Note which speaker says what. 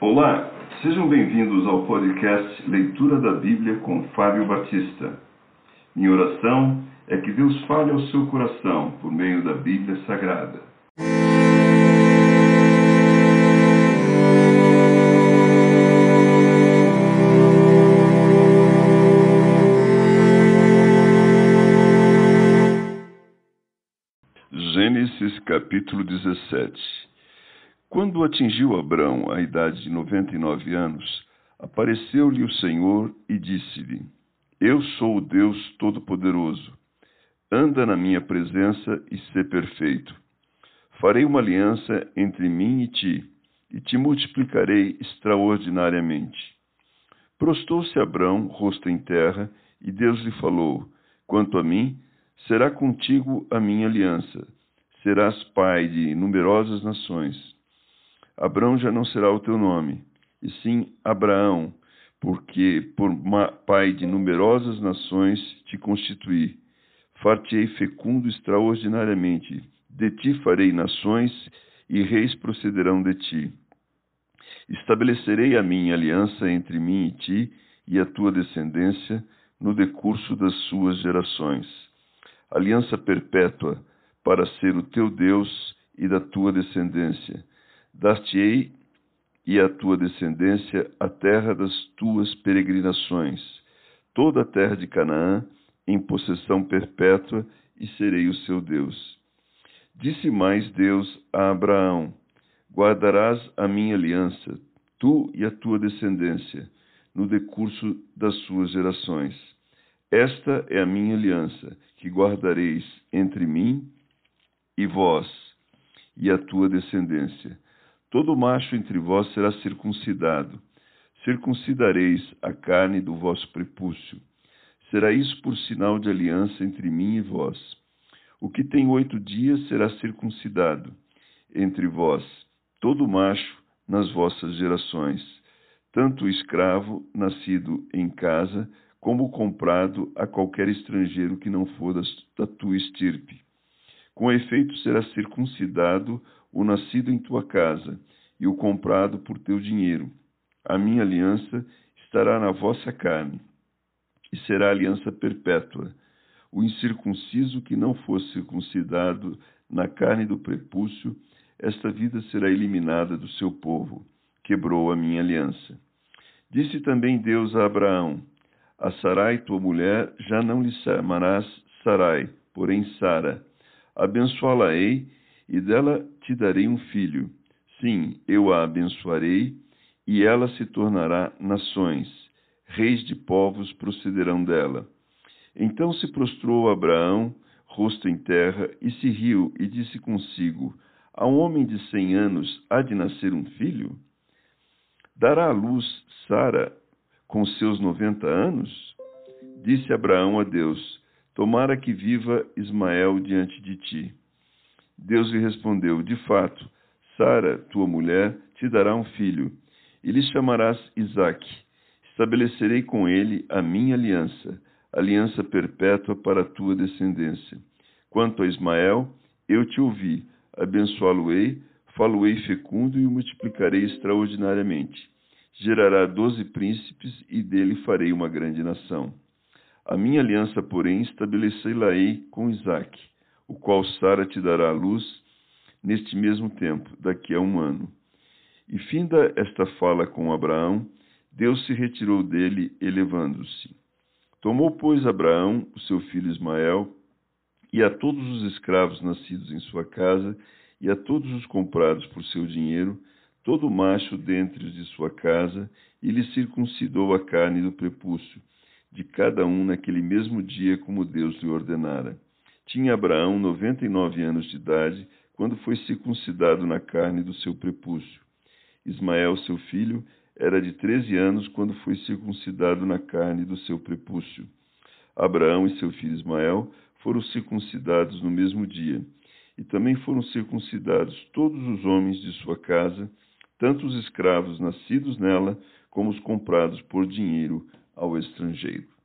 Speaker 1: Olá, sejam bem-vindos ao podcast Leitura da Bíblia com Fábio Batista. Minha oração é que Deus fale ao seu coração por meio da Bíblia Sagrada. Gênesis capítulo 17 quando atingiu Abrão a idade de noventa e nove anos, apareceu-lhe o Senhor e disse-lhe: Eu sou o Deus Todo-Poderoso. Anda na minha presença e sê perfeito. Farei uma aliança entre mim e ti, e te multiplicarei extraordinariamente. Prostou-se Abrão, rosto em terra, e Deus lhe falou: Quanto a mim, será contigo a minha aliança. Serás pai de numerosas nações Abrão já não será o teu nome, e sim Abraão, porque por pai de numerosas nações te constituí. Far-te-ei fecundo extraordinariamente, de ti farei nações, e reis procederão de ti. Estabelecerei a minha aliança entre mim e ti e a tua descendência no decurso das suas gerações. Aliança perpétua para ser o teu Deus e da tua descendência Dar-te-ei e a tua descendência a terra das tuas peregrinações, toda a terra de Canaã, em possessão perpétua, e serei o seu Deus. Disse mais Deus a Abraão: Guardarás a minha aliança, tu e a tua descendência, no decurso das suas gerações. Esta é a minha aliança, que guardareis entre mim e vós e a tua descendência Todo macho entre vós será circuncidado. Circuncidareis a carne do vosso prepúcio. Será isso por sinal de aliança entre mim e vós. O que tem oito dias será circuncidado entre vós, todo macho nas vossas gerações, tanto o escravo nascido em casa, como o comprado a qualquer estrangeiro que não for da tua estirpe. Com efeito será circuncidado o nascido em tua casa, e o comprado por teu dinheiro. A minha aliança estará na vossa carne, e será aliança perpétua. O incircunciso que não for circuncidado na carne do prepúcio, esta vida será eliminada do seu povo. Quebrou a minha aliança. Disse também Deus a Abraão: A Sarai, tua mulher, já não lhe chamarás Sarai, porém Sara. Abençoá-la-ei e dela te darei um filho. Sim, eu a abençoarei, e ela se tornará nações, reis de povos procederão dela. Então se prostrou Abraão, rosto em terra, e se riu, e disse consigo: A um homem de cem anos há de nascer um filho? Dará à luz Sara com seus noventa anos? Disse Abraão a Deus: Tomara que viva Ismael diante de ti. Deus lhe respondeu: De fato, Sara, tua mulher, te dará um filho, e lhe chamarás Isaque. Estabelecerei com ele a minha aliança, aliança perpétua para a tua descendência. Quanto a Ismael, eu te ouvi, abençoá-lo-ei, falo-ei fecundo e o multiplicarei extraordinariamente. Gerará doze príncipes e dele farei uma grande nação. A minha aliança, porém, estabelecei-la-ei com Isaque o qual Sara te dará à luz neste mesmo tempo, daqui a um ano. E finda esta fala com Abraão, Deus se retirou dele, elevando-se. Tomou, pois, Abraão o seu filho Ismael, e a todos os escravos nascidos em sua casa, e a todos os comprados por seu dinheiro, todo macho dentre os de sua casa, e lhe circuncidou a carne do prepúcio, de cada um naquele mesmo dia, como Deus lhe ordenara. Tinha Abraão noventa e nove anos de idade quando foi circuncidado na carne do seu prepúcio. Ismael, seu filho, era de treze anos quando foi circuncidado na carne do seu prepúcio. Abraão e seu filho Ismael foram circuncidados no mesmo dia. E também foram circuncidados todos os homens de sua casa, tanto os escravos nascidos nela, como os comprados por dinheiro ao estrangeiro.